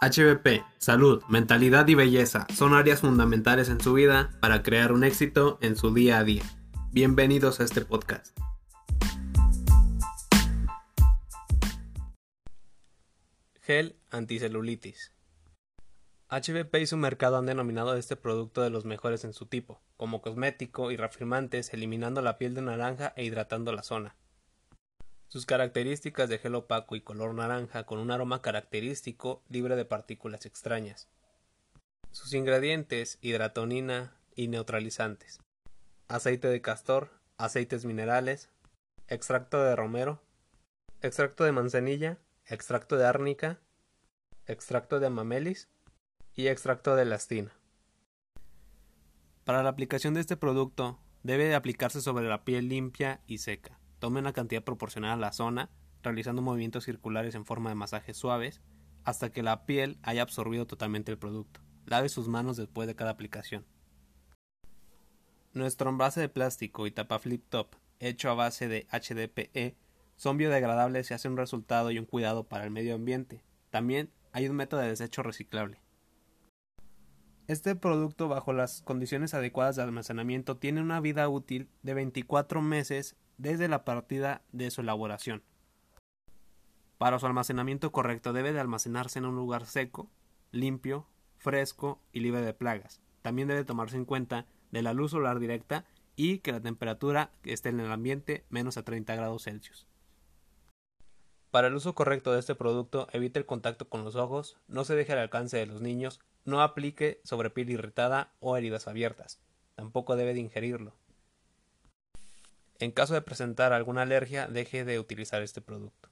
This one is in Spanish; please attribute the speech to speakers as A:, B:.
A: HBP, salud, mentalidad y belleza son áreas fundamentales en su vida para crear un éxito en su día a día. Bienvenidos a este podcast. Gel anticelulitis. HBP y su mercado han denominado este producto de los mejores en su tipo, como cosmético y reafirmantes, eliminando la piel de naranja e hidratando la zona. Sus características de gel opaco y color naranja con un aroma característico libre de partículas extrañas. Sus ingredientes hidratonina y neutralizantes. Aceite de castor, aceites minerales, extracto de romero, extracto de manzanilla, extracto de árnica, extracto de mamelis y extracto de lastina. Para la aplicación de este producto debe aplicarse sobre la piel limpia y seca. Tome una cantidad proporcional a la zona, realizando movimientos circulares en forma de masajes suaves, hasta que la piel haya absorbido totalmente el producto. Lave sus manos después de cada aplicación. Nuestro envase de plástico y tapa flip top, hecho a base de HDPE, son biodegradables y hacen un resultado y un cuidado para el medio ambiente. También hay un método de desecho reciclable. Este producto bajo las condiciones adecuadas de almacenamiento tiene una vida útil de 24 meses desde la partida de su elaboración. Para su almacenamiento correcto debe de almacenarse en un lugar seco, limpio, fresco y libre de plagas. También debe tomarse en cuenta de la luz solar directa y que la temperatura esté en el ambiente menos a 30 grados Celsius. Para el uso correcto de este producto, evite el contacto con los ojos, no se deje al alcance de los niños, no aplique sobre piel irritada o heridas abiertas. Tampoco debe de ingerirlo. En caso de presentar alguna alergia, deje de utilizar este producto.